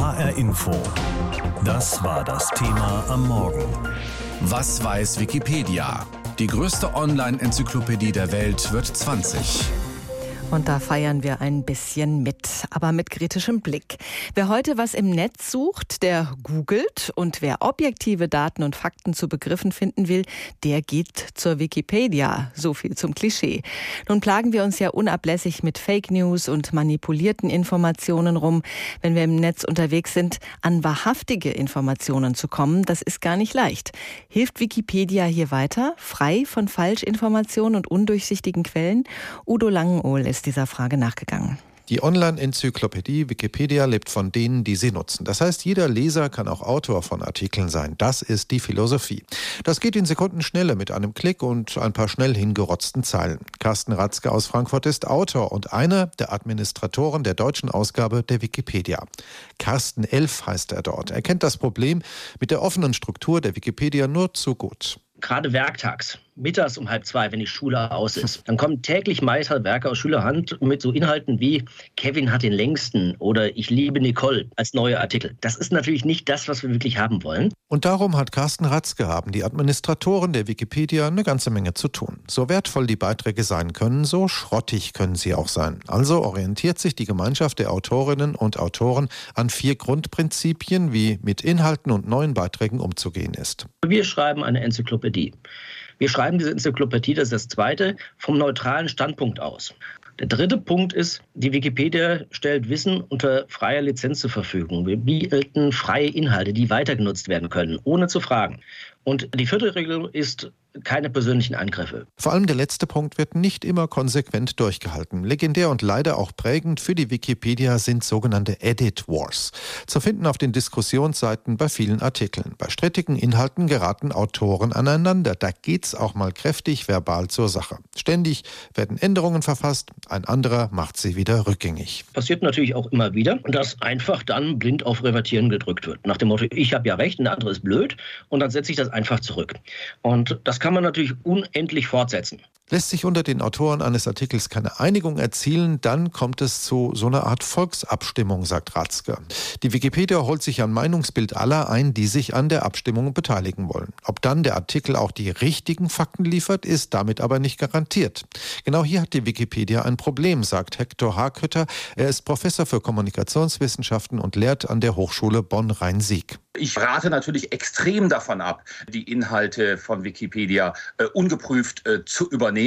HR Info. Das war das Thema am Morgen. Was weiß Wikipedia? Die größte Online-Enzyklopädie der Welt wird 20. Und da feiern wir ein bisschen mit, aber mit kritischem Blick. Wer heute was im Netz sucht, der googelt und wer objektive Daten und Fakten zu Begriffen finden will, der geht zur Wikipedia. So viel zum Klischee. Nun plagen wir uns ja unablässig mit Fake News und manipulierten Informationen rum. Wenn wir im Netz unterwegs sind, an wahrhaftige Informationen zu kommen, das ist gar nicht leicht. Hilft Wikipedia hier weiter, frei von Falschinformationen und undurchsichtigen Quellen? Udo Langenohl ist ist dieser Frage nachgegangen. Die Online-Enzyklopädie Wikipedia lebt von denen, die sie nutzen. Das heißt, jeder Leser kann auch Autor von Artikeln sein. Das ist die Philosophie. Das geht in Sekundenschnelle mit einem Klick und ein paar schnell hingerotzten Zeilen. Carsten Ratzke aus Frankfurt ist Autor und einer der Administratoren der deutschen Ausgabe der Wikipedia. Carsten Elf heißt er dort. Er kennt das Problem mit der offenen Struktur der Wikipedia nur zu gut gerade werktags, mittags um halb zwei, wenn die Schule aus ist, dann kommen täglich Meisterwerke aus Schülerhand mit so Inhalten wie Kevin hat den längsten oder Ich liebe Nicole als neue Artikel. Das ist natürlich nicht das, was wir wirklich haben wollen. Und darum hat Carsten Ratzke haben die Administratoren der Wikipedia eine ganze Menge zu tun. So wertvoll die Beiträge sein können, so schrottig können sie auch sein. Also orientiert sich die Gemeinschaft der Autorinnen und Autoren an vier Grundprinzipien, wie mit Inhalten und neuen Beiträgen umzugehen ist. Wir schreiben eine Enzyklopädie. Wir schreiben diese Enzyklopädie, das ist das zweite, vom neutralen Standpunkt aus. Der dritte Punkt ist, die Wikipedia stellt Wissen unter freier Lizenz zur Verfügung. Wir bieten freie Inhalte, die weitergenutzt werden können, ohne zu fragen. Und die vierte Regel ist keine persönlichen Angriffe. Vor allem der letzte Punkt wird nicht immer konsequent durchgehalten. Legendär und leider auch prägend für die Wikipedia sind sogenannte Edit Wars. Zu finden auf den Diskussionsseiten bei vielen Artikeln. Bei strittigen Inhalten geraten Autoren aneinander. Da geht's auch mal kräftig verbal zur Sache. Ständig werden Änderungen verfasst, ein anderer macht sie wieder rückgängig. Passiert natürlich auch immer wieder, dass einfach dann blind auf Revertieren gedrückt wird. Nach dem Motto, ich habe ja recht der andere ist blöd und dann setze ich das einfach zurück. Und das kann man natürlich unendlich fortsetzen. Lässt sich unter den Autoren eines Artikels keine Einigung erzielen, dann kommt es zu so einer Art Volksabstimmung, sagt Ratzke. Die Wikipedia holt sich ein Meinungsbild aller ein, die sich an der Abstimmung beteiligen wollen. Ob dann der Artikel auch die richtigen Fakten liefert, ist damit aber nicht garantiert. Genau hier hat die Wikipedia ein Problem, sagt Hector Hakötter. Er ist Professor für Kommunikationswissenschaften und lehrt an der Hochschule Bonn-Rhein-Sieg. Ich rate natürlich extrem davon ab, die Inhalte von Wikipedia äh, ungeprüft äh, zu übernehmen.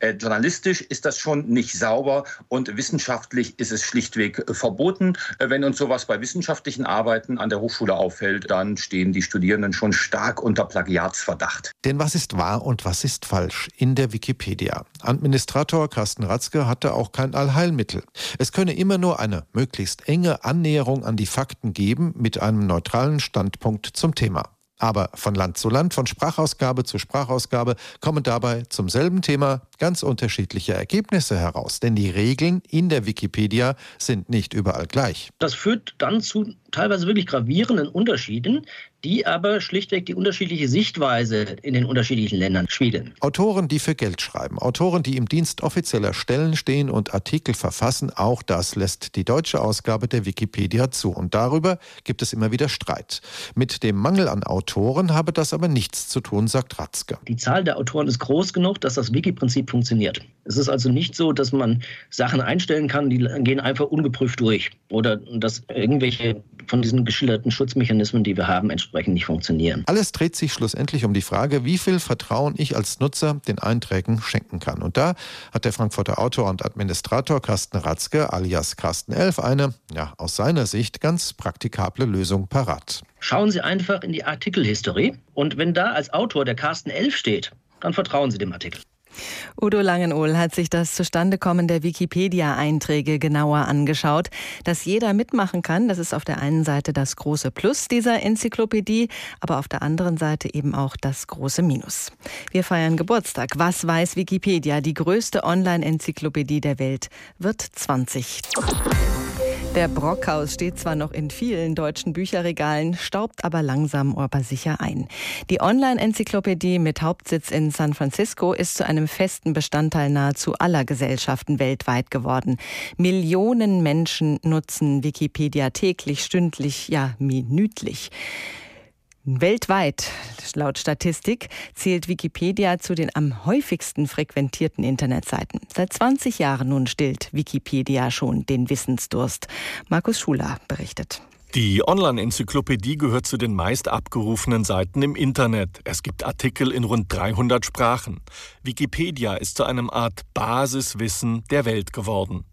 Äh, journalistisch ist das schon nicht sauber und wissenschaftlich ist es schlichtweg äh, verboten. Äh, wenn uns sowas bei wissenschaftlichen Arbeiten an der Hochschule auffällt, dann stehen die Studierenden schon stark unter Plagiatsverdacht. Denn was ist wahr und was ist falsch in der Wikipedia? Administrator Carsten Ratzke hatte auch kein Allheilmittel. Es könne immer nur eine möglichst enge Annäherung an die Fakten geben mit einem neutralen Standpunkt zum Thema. Aber von Land zu Land, von Sprachausgabe zu Sprachausgabe kommen dabei zum selben Thema ganz unterschiedliche Ergebnisse heraus. Denn die Regeln in der Wikipedia sind nicht überall gleich. Das führt dann zu teilweise wirklich gravierenden Unterschieden, die aber schlichtweg die unterschiedliche Sichtweise in den unterschiedlichen Ländern spiegeln. Autoren, die für Geld schreiben, Autoren, die im Dienst offizieller Stellen stehen und Artikel verfassen, auch das lässt die deutsche Ausgabe der Wikipedia zu. Und darüber gibt es immer wieder Streit. Mit dem Mangel an Autoren habe das aber nichts zu tun, sagt Ratzke. Die Zahl der Autoren ist groß genug, dass das Wiki-Prinzip funktioniert. Es ist also nicht so, dass man Sachen einstellen kann, die gehen einfach ungeprüft durch. Oder dass irgendwelche von diesen geschilderten Schutzmechanismen, die wir haben, entsprechend nicht funktionieren. Alles dreht sich schlussendlich um die Frage, wie viel Vertrauen ich als Nutzer den Einträgen schenken kann. Und da hat der Frankfurter Autor und Administrator Carsten Ratzke alias Carsten Elf eine, ja, aus seiner Sicht ganz praktikable Lösung parat. Schauen Sie einfach in die Artikelhistorie und wenn da als Autor der Carsten Elf steht, dann vertrauen Sie dem Artikel. Udo Langenohl hat sich das Zustandekommen der Wikipedia-Einträge genauer angeschaut. Dass jeder mitmachen kann, das ist auf der einen Seite das große Plus dieser Enzyklopädie, aber auf der anderen Seite eben auch das große Minus. Wir feiern Geburtstag. Was weiß Wikipedia? Die größte Online-Enzyklopädie der Welt wird 20. Der Brockhaus steht zwar noch in vielen deutschen Bücherregalen, staubt aber langsam aber sicher ein. Die Online-Enzyklopädie mit Hauptsitz in San Francisco ist zu einem festen Bestandteil nahezu aller Gesellschaften weltweit geworden. Millionen Menschen nutzen Wikipedia täglich, stündlich, ja minütlich. Weltweit, laut Statistik, zählt Wikipedia zu den am häufigsten frequentierten Internetseiten. Seit 20 Jahren nun stillt Wikipedia schon den Wissensdurst. Markus Schuler berichtet. Die Online-Enzyklopädie gehört zu den meist abgerufenen Seiten im Internet. Es gibt Artikel in rund 300 Sprachen. Wikipedia ist zu einem Art Basiswissen der Welt geworden.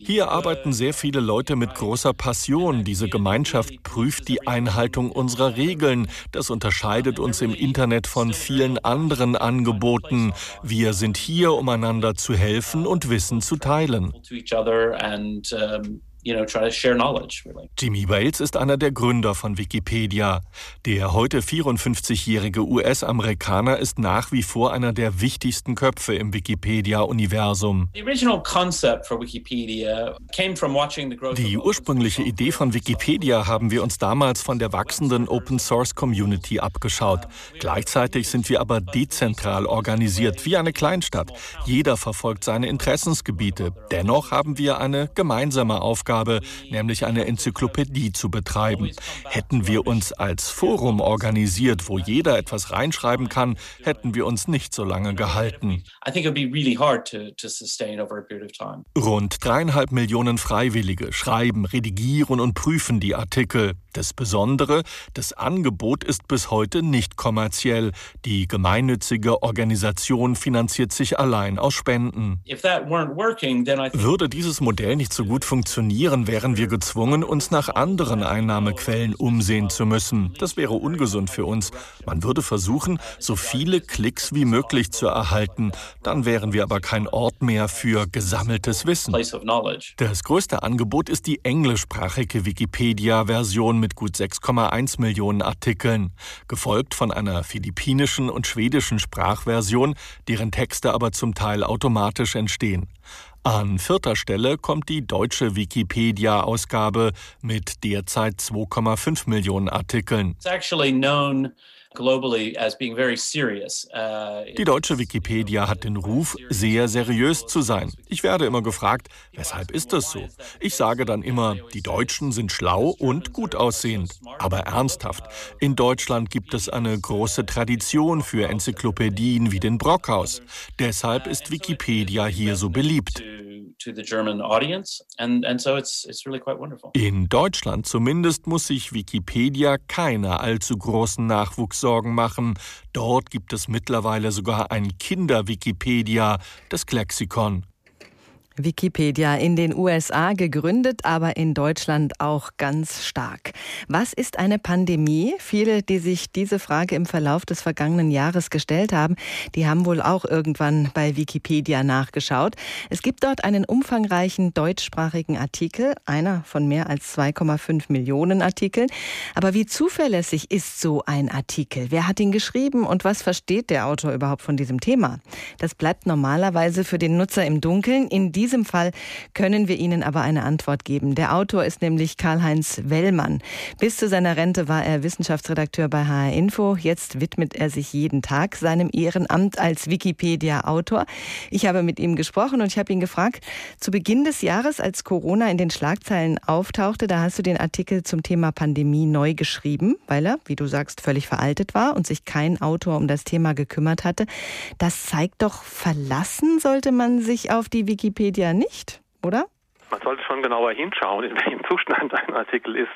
Hier arbeiten sehr viele Leute mit großer Passion. Diese Gemeinschaft prüft die Einhaltung unserer Regeln. Das unterscheidet uns im Internet von vielen anderen Angeboten. Wir sind hier, um einander zu helfen und Wissen zu teilen. Jimmy Wales ist einer der Gründer von Wikipedia. Der heute 54-jährige US-Amerikaner ist nach wie vor einer der wichtigsten Köpfe im Wikipedia-Universum. Die ursprüngliche Idee von Wikipedia haben wir uns damals von der wachsenden Open-Source-Community abgeschaut. Gleichzeitig sind wir aber dezentral organisiert, wie eine Kleinstadt. Jeder verfolgt seine Interessensgebiete. Dennoch haben wir eine gemeinsame Aufgabe Aufgabe, nämlich eine Enzyklopädie zu betreiben. Hätten wir uns als Forum organisiert, wo jeder etwas reinschreiben kann, hätten wir uns nicht so lange gehalten. Rund dreieinhalb Millionen Freiwillige schreiben, redigieren und prüfen die Artikel. Das Besondere, das Angebot ist bis heute nicht kommerziell. Die gemeinnützige Organisation finanziert sich allein aus Spenden. Würde dieses Modell nicht so gut funktionieren, wären wir gezwungen, uns nach anderen Einnahmequellen umsehen zu müssen. Das wäre ungesund für uns. Man würde versuchen, so viele Klicks wie möglich zu erhalten. Dann wären wir aber kein Ort mehr für gesammeltes Wissen. Das größte Angebot ist die englischsprachige Wikipedia-Version mit gut 6,1 Millionen Artikeln, gefolgt von einer philippinischen und schwedischen Sprachversion, deren Texte aber zum Teil automatisch entstehen. An vierter Stelle kommt die deutsche Wikipedia-Ausgabe mit derzeit 2,5 Millionen Artikeln. Uh, die deutsche Wikipedia hat den Ruf, sehr seriös zu sein. Ich werde immer gefragt, weshalb ist das so? Ich sage dann immer, die Deutschen sind schlau und gut aussehend. Aber ernsthaft, in Deutschland gibt es eine große Tradition für Enzyklopädien wie den Brockhaus. Deshalb ist Wikipedia hier so beliebt. In Deutschland zumindest muss sich Wikipedia keine allzu großen Nachwuchssorgen machen. Dort gibt es mittlerweile sogar ein Kinder-Wikipedia, das Klexikon. Wikipedia in den USA gegründet, aber in Deutschland auch ganz stark. Was ist eine Pandemie? Viele, die sich diese Frage im Verlauf des vergangenen Jahres gestellt haben, die haben wohl auch irgendwann bei Wikipedia nachgeschaut. Es gibt dort einen umfangreichen deutschsprachigen Artikel, einer von mehr als 2,5 Millionen Artikeln. Aber wie zuverlässig ist so ein Artikel? Wer hat ihn geschrieben und was versteht der Autor überhaupt von diesem Thema? Das bleibt normalerweise für den Nutzer im Dunkeln. In diesem Fall können wir Ihnen aber eine Antwort geben. Der Autor ist nämlich Karl-Heinz Wellmann. Bis zu seiner Rente war er Wissenschaftsredakteur bei HR Info. Jetzt widmet er sich jeden Tag seinem Ehrenamt als Wikipedia-Autor. Ich habe mit ihm gesprochen und ich habe ihn gefragt, zu Beginn des Jahres, als Corona in den Schlagzeilen auftauchte, da hast du den Artikel zum Thema Pandemie neu geschrieben, weil er, wie du sagst, völlig veraltet war und sich kein Autor um das Thema gekümmert hatte. Das zeigt doch, verlassen sollte man sich auf die Wikipedia Wikipedia nicht, oder? Man sollte schon genauer hinschauen, in welchem Zustand ein Artikel ist.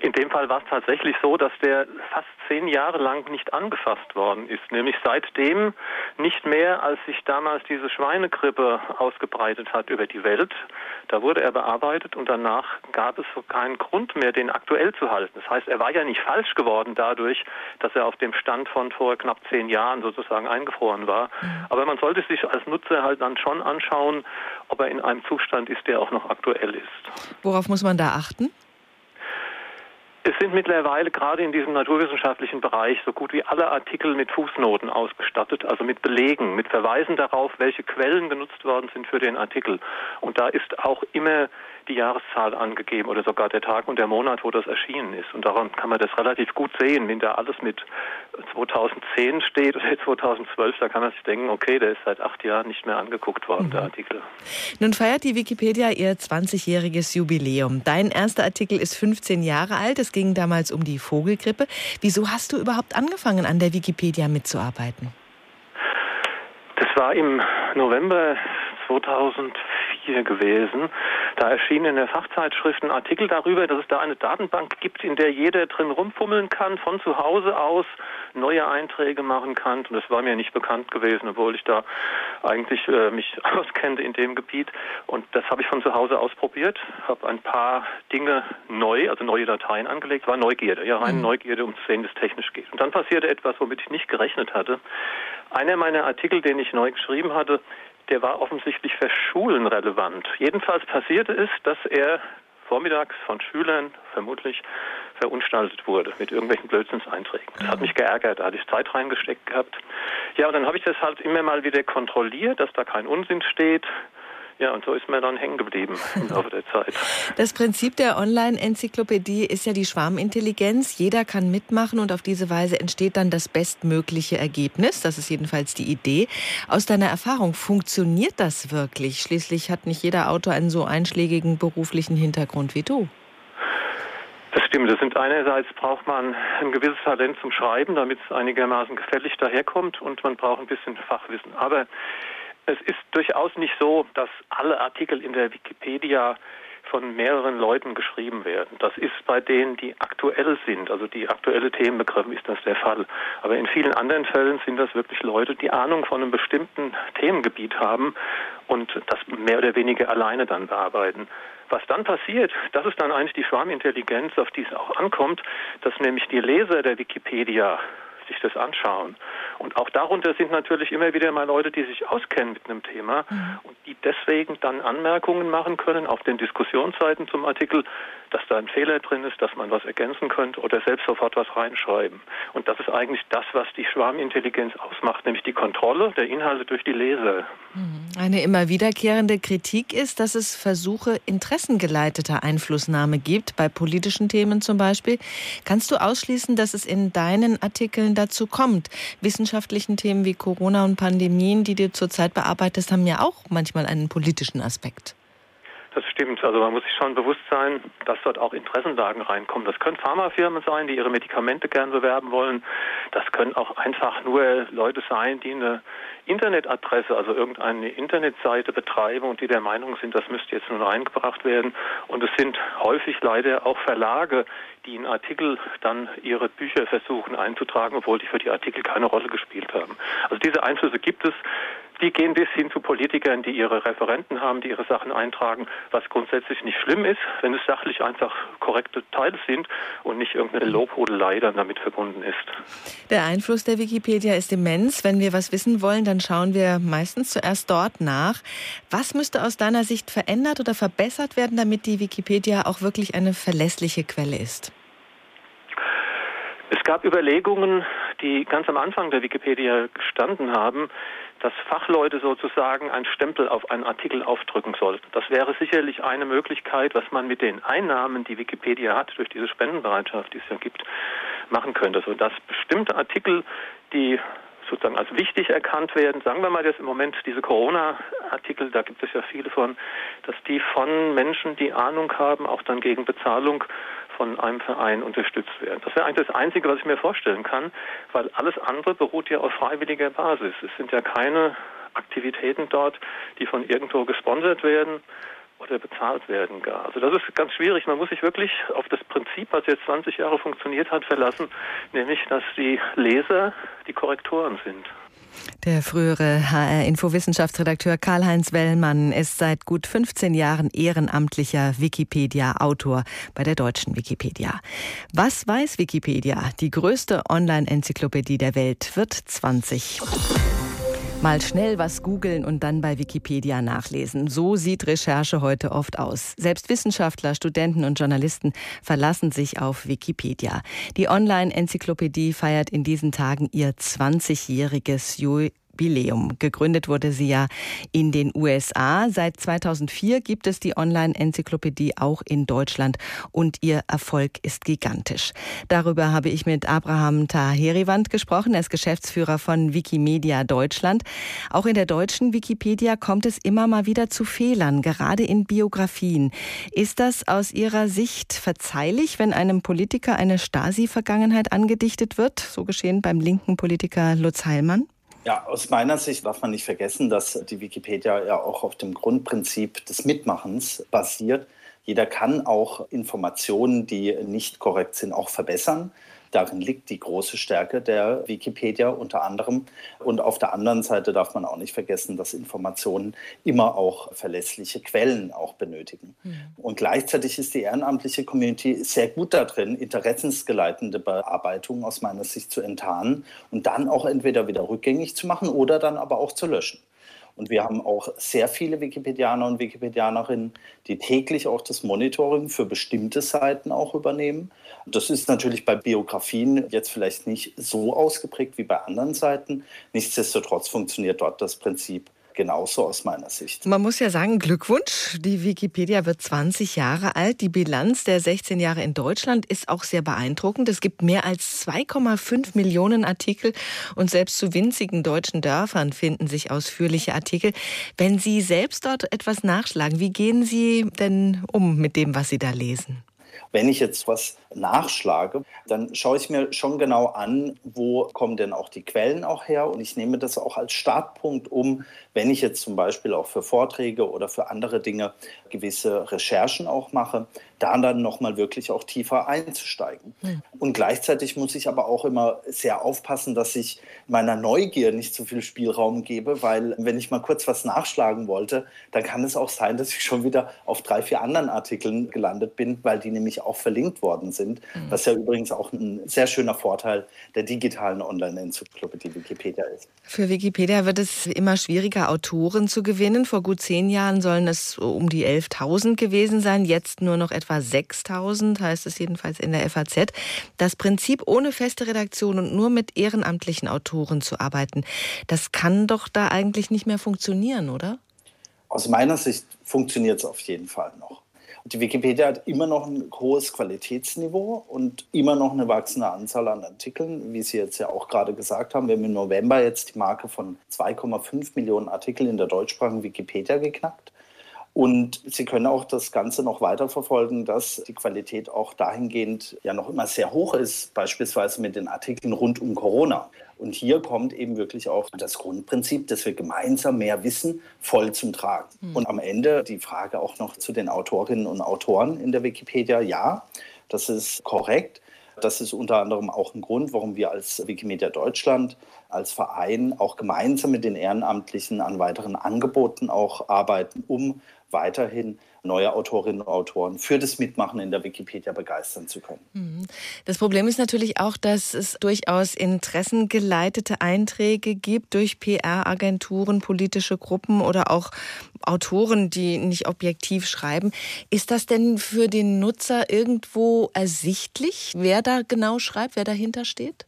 In dem Fall war es tatsächlich so, dass der fast zehn Jahre lang nicht angefasst worden ist, nämlich seitdem nicht mehr, als sich damals diese Schweinegrippe ausgebreitet hat über die Welt. Da wurde er bearbeitet und danach gab es so keinen Grund mehr, den aktuell zu halten. Das heißt, er war ja nicht falsch geworden dadurch, dass er auf dem Stand von vor knapp zehn Jahren sozusagen eingefroren war. Mhm. Aber man sollte sich als Nutzer halt dann schon anschauen, ob er in einem Zustand ist, der auch noch aktuell ist. Worauf muss man da achten? Es sind mittlerweile gerade in diesem naturwissenschaftlichen Bereich so gut wie alle Artikel mit Fußnoten ausgestattet, also mit Belegen, mit Verweisen darauf, welche Quellen genutzt worden sind für den Artikel. Und da ist auch immer die Jahreszahl angegeben oder sogar der Tag und der Monat, wo das erschienen ist. Und daran kann man das relativ gut sehen. Wenn da alles mit 2010 steht oder 2012, da kann man sich denken, okay, der ist seit acht Jahren nicht mehr angeguckt worden, mhm. der Artikel. Nun feiert die Wikipedia ihr 20-jähriges Jubiläum. Dein erster Artikel ist 15 Jahre alt. Es ging damals um die Vogelgrippe. Wieso hast du überhaupt angefangen, an der Wikipedia mitzuarbeiten? Das war im November 2004 gewesen. Da erschien in der Fachzeitschrift ein Artikel darüber, dass es da eine Datenbank gibt, in der jeder drin rumfummeln kann, von zu Hause aus neue Einträge machen kann. Und das war mir nicht bekannt gewesen, obwohl ich da eigentlich äh, mich auskennte in dem Gebiet. Und das habe ich von zu Hause ausprobiert, habe ein paar Dinge neu, also neue Dateien angelegt. War Neugierde, ja, rein mhm. Neugierde, um zu sehen, wie es technisch geht. Und dann passierte etwas, womit ich nicht gerechnet hatte. Einer meiner Artikel, den ich neu geschrieben hatte, der war offensichtlich für Schulen relevant. Jedenfalls passierte es, dass er vormittags von Schülern vermutlich verunstaltet wurde mit irgendwelchen Blödsinnseinträgen. Das hat mich geärgert, da hatte ich Zeit reingesteckt gehabt. Ja, und dann habe ich das halt immer mal wieder kontrolliert, dass da kein Unsinn steht. Ja, und so ist mir dann hängen geblieben im Laufe der Zeit. Das Prinzip der Online-Enzyklopädie ist ja die Schwarmintelligenz. Jeder kann mitmachen und auf diese Weise entsteht dann das bestmögliche Ergebnis. Das ist jedenfalls die Idee. Aus deiner Erfahrung, funktioniert das wirklich? Schließlich hat nicht jeder Autor einen so einschlägigen beruflichen Hintergrund wie du. Das stimmt. Das sind einerseits braucht man ein gewisses Talent zum Schreiben, damit es einigermaßen gefällig daherkommt und man braucht ein bisschen Fachwissen. Aber es ist durchaus nicht so, dass alle Artikel in der Wikipedia von mehreren Leuten geschrieben werden. Das ist bei denen, die aktuell sind, also die aktuelle Themen begriffen, ist das der Fall. Aber in vielen anderen Fällen sind das wirklich Leute, die Ahnung von einem bestimmten Themengebiet haben und das mehr oder weniger alleine dann bearbeiten. Was dann passiert, das ist dann eigentlich die Schwarmintelligenz, auf die es auch ankommt, dass nämlich die Leser der Wikipedia sich das anschauen. Und auch darunter sind natürlich immer wieder mal Leute, die sich auskennen mit einem Thema mhm. und die deswegen dann Anmerkungen machen können auf den Diskussionsseiten zum Artikel, dass da ein Fehler drin ist, dass man was ergänzen könnte oder selbst sofort was reinschreiben. Und das ist eigentlich das, was die Schwarmintelligenz ausmacht, nämlich die Kontrolle der Inhalte durch die Leser. Mhm. Eine immer wiederkehrende Kritik ist, dass es Versuche interessengeleiteter Einflussnahme gibt, bei politischen Themen zum Beispiel. Kannst du ausschließen, dass es in deinen Artikeln dazu kommt? Wissenschaftlichen Themen wie Corona und Pandemien, die du zurzeit bearbeitest, haben ja auch manchmal einen politischen Aspekt. Das stimmt. Also man muss sich schon bewusst sein, dass dort auch Interessenlagen reinkommen. Das können Pharmafirmen sein, die ihre Medikamente gern bewerben wollen. Das können auch einfach nur Leute sein, die eine Internetadresse, also irgendeine Internetseite betreiben und die der Meinung sind, das müsste jetzt nun reingebracht werden. Und es sind häufig leider auch Verlage, die in Artikel dann ihre Bücher versuchen einzutragen, obwohl die für die Artikel keine Rolle gespielt haben. Also diese Einflüsse gibt es. Die gehen bis hin zu Politikern, die ihre Referenten haben, die ihre Sachen eintragen, was grundsätzlich nicht schlimm ist, wenn es sachlich einfach korrekte Teile sind und nicht irgendeine Lobhudelei dann damit verbunden ist. Der Einfluss der Wikipedia ist immens. Wenn wir was wissen wollen, dann schauen wir meistens zuerst dort nach. Was müsste aus deiner Sicht verändert oder verbessert werden, damit die Wikipedia auch wirklich eine verlässliche Quelle ist? Es gab Überlegungen, die ganz am Anfang der Wikipedia gestanden haben, dass Fachleute sozusagen einen Stempel auf einen Artikel aufdrücken sollten. Das wäre sicherlich eine Möglichkeit, was man mit den Einnahmen, die Wikipedia hat, durch diese Spendenbereitschaft, die es ja gibt, machen könnte. So dass bestimmte Artikel, die sozusagen als wichtig erkannt werden. Sagen wir mal jetzt im Moment diese Corona-Artikel, da gibt es ja viele von, dass die von Menschen, die Ahnung haben, auch dann gegen Bezahlung von einem Verein unterstützt werden. Das wäre eigentlich das Einzige, was ich mir vorstellen kann, weil alles andere beruht ja auf freiwilliger Basis. Es sind ja keine Aktivitäten dort, die von irgendwo gesponsert werden oder bezahlt werden gar. Also das ist ganz schwierig. Man muss sich wirklich auf das Prinzip, was jetzt 20 Jahre funktioniert hat, verlassen, nämlich dass die Leser die Korrektoren sind. Der frühere HR-Info-Wissenschaftsredakteur Karl-Heinz Wellmann ist seit gut 15 Jahren ehrenamtlicher Wikipedia-Autor bei der deutschen Wikipedia. Was weiß Wikipedia? Die größte Online-Enzyklopädie der Welt wird 20. Mal schnell was googeln und dann bei Wikipedia nachlesen. So sieht Recherche heute oft aus. Selbst Wissenschaftler, Studenten und Journalisten verlassen sich auf Wikipedia. Die Online-Enzyklopädie feiert in diesen Tagen ihr 20-jähriges Jubiläum. Gegründet wurde sie ja in den USA. Seit 2004 gibt es die Online-Enzyklopädie auch in Deutschland und ihr Erfolg ist gigantisch. Darüber habe ich mit Abraham Taheriwand gesprochen. Er ist Geschäftsführer von Wikimedia Deutschland. Auch in der deutschen Wikipedia kommt es immer mal wieder zu Fehlern, gerade in Biografien. Ist das aus Ihrer Sicht verzeihlich, wenn einem Politiker eine Stasi-Vergangenheit angedichtet wird? So geschehen beim linken Politiker Lutz Heilmann. Ja, aus meiner Sicht darf man nicht vergessen, dass die Wikipedia ja auch auf dem Grundprinzip des Mitmachens basiert. Jeder kann auch Informationen, die nicht korrekt sind, auch verbessern. Darin liegt die große Stärke der Wikipedia unter anderem. Und auf der anderen Seite darf man auch nicht vergessen, dass Informationen immer auch verlässliche Quellen auch benötigen. Mhm. Und gleichzeitig ist die ehrenamtliche Community sehr gut darin, interessensgeleitende Bearbeitungen aus meiner Sicht zu enttarnen und dann auch entweder wieder rückgängig zu machen oder dann aber auch zu löschen. Und wir haben auch sehr viele Wikipedianer und Wikipedianerinnen, die täglich auch das Monitoring für bestimmte Seiten auch übernehmen. Das ist natürlich bei Biografien jetzt vielleicht nicht so ausgeprägt wie bei anderen Seiten. Nichtsdestotrotz funktioniert dort das Prinzip genauso aus meiner Sicht. Man muss ja sagen, Glückwunsch. Die Wikipedia wird 20 Jahre alt. Die Bilanz der 16 Jahre in Deutschland ist auch sehr beeindruckend. Es gibt mehr als 2,5 Millionen Artikel und selbst zu winzigen deutschen Dörfern finden sich ausführliche Artikel. Wenn Sie selbst dort etwas nachschlagen, wie gehen Sie denn um mit dem, was Sie da lesen? Wenn ich jetzt was nachschlage, dann schaue ich mir schon genau an, wo kommen denn auch die Quellen auch her? Und ich nehme das auch als Startpunkt um, wenn ich jetzt zum Beispiel auch für Vorträge oder für andere Dinge gewisse Recherchen auch mache, da dann nochmal wirklich auch tiefer einzusteigen. Mhm. Und gleichzeitig muss ich aber auch immer sehr aufpassen, dass ich meiner Neugier nicht zu viel Spielraum gebe, weil wenn ich mal kurz was nachschlagen wollte, dann kann es auch sein, dass ich schon wieder auf drei, vier anderen Artikeln gelandet bin, weil die nämlich auch verlinkt worden sind, mhm. was ja übrigens auch ein sehr schöner Vorteil der digitalen Online-Enzyklopädie Wikipedia ist. Für Wikipedia wird es immer schwieriger, Autoren zu gewinnen. Vor gut zehn Jahren sollen es um die 11.000 gewesen sein, jetzt nur noch etwa 6.000, heißt es jedenfalls in der FAZ. Das Prinzip, ohne feste Redaktion und nur mit ehrenamtlichen Autoren zu arbeiten, das kann doch da eigentlich nicht mehr funktionieren, oder? Aus meiner Sicht funktioniert es auf jeden Fall noch. Die Wikipedia hat immer noch ein hohes Qualitätsniveau und immer noch eine wachsende Anzahl an Artikeln, wie Sie jetzt ja auch gerade gesagt haben. Wir haben im November jetzt die Marke von 2,5 Millionen Artikeln in der deutschsprachigen Wikipedia geknackt. Und Sie können auch das Ganze noch weiter verfolgen, dass die Qualität auch dahingehend ja noch immer sehr hoch ist, beispielsweise mit den Artikeln rund um Corona. Und hier kommt eben wirklich auch das Grundprinzip, dass wir gemeinsam mehr wissen, voll zum Tragen. Mhm. Und am Ende die Frage auch noch zu den Autorinnen und Autoren in der Wikipedia. Ja, das ist korrekt. Das ist unter anderem auch ein Grund, warum wir als Wikimedia Deutschland, als Verein auch gemeinsam mit den Ehrenamtlichen an weiteren Angeboten auch arbeiten, um weiterhin neue Autorinnen und Autoren für das Mitmachen in der Wikipedia begeistern zu können. Mhm. Das Problem ist natürlich auch, dass es durchaus interessengeleitete Einträge gibt durch PR-Agenturen, politische Gruppen oder auch Autoren, die nicht objektiv schreiben. Ist das denn für den Nutzer irgendwo ersichtlich, wer da genau schreibt, wer dahinter steht?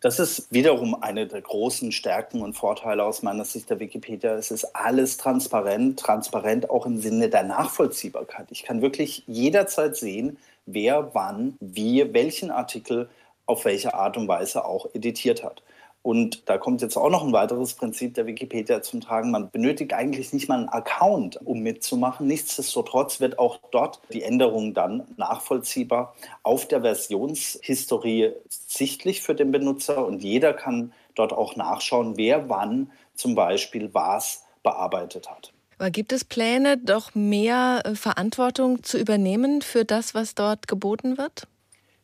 Das ist wiederum eine der großen Stärken und Vorteile aus meiner Sicht der Wikipedia. Es ist alles transparent, transparent auch im Sinne der Nachvollziehbarkeit. Ich kann wirklich jederzeit sehen, wer wann, wie, welchen Artikel auf welche Art und Weise auch editiert hat. Und da kommt jetzt auch noch ein weiteres Prinzip der Wikipedia zum Tragen. Man benötigt eigentlich nicht mal einen Account, um mitzumachen. Nichtsdestotrotz wird auch dort die Änderung dann nachvollziehbar auf der Versionshistorie sichtlich für den Benutzer und jeder kann dort auch nachschauen, wer wann zum Beispiel was bearbeitet hat. Aber gibt es Pläne, doch mehr äh, Verantwortung zu übernehmen für das, was dort geboten wird?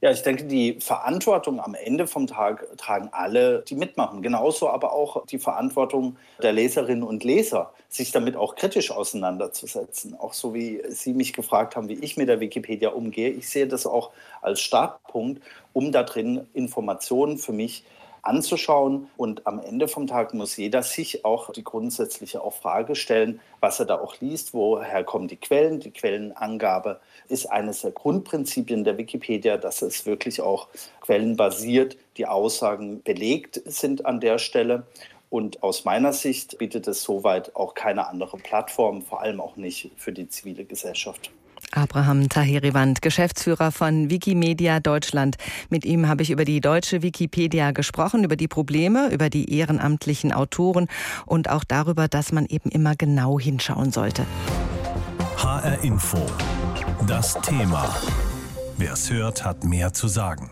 Ja, ich denke, die Verantwortung am Ende vom Tag tragen alle, die mitmachen. Genauso aber auch die Verantwortung der Leserinnen und Leser, sich damit auch kritisch auseinanderzusetzen. Auch so wie Sie mich gefragt haben, wie ich mit der Wikipedia umgehe. Ich sehe das auch als Startpunkt, um da drin Informationen für mich anzuschauen. Und am Ende vom Tag muss jeder sich auch die grundsätzliche auch Frage stellen, was er da auch liest, woher kommen die Quellen. Die Quellenangabe ist eines der Grundprinzipien der Wikipedia, dass es wirklich auch quellenbasiert die Aussagen belegt sind an der Stelle. Und aus meiner Sicht bietet es soweit auch keine andere Plattform, vor allem auch nicht für die zivile Gesellschaft. Abraham Taheriwand, Geschäftsführer von Wikimedia Deutschland. Mit ihm habe ich über die deutsche Wikipedia gesprochen, über die Probleme, über die ehrenamtlichen Autoren und auch darüber, dass man eben immer genau hinschauen sollte. HR Info. Das Thema. Wer es hört, hat mehr zu sagen.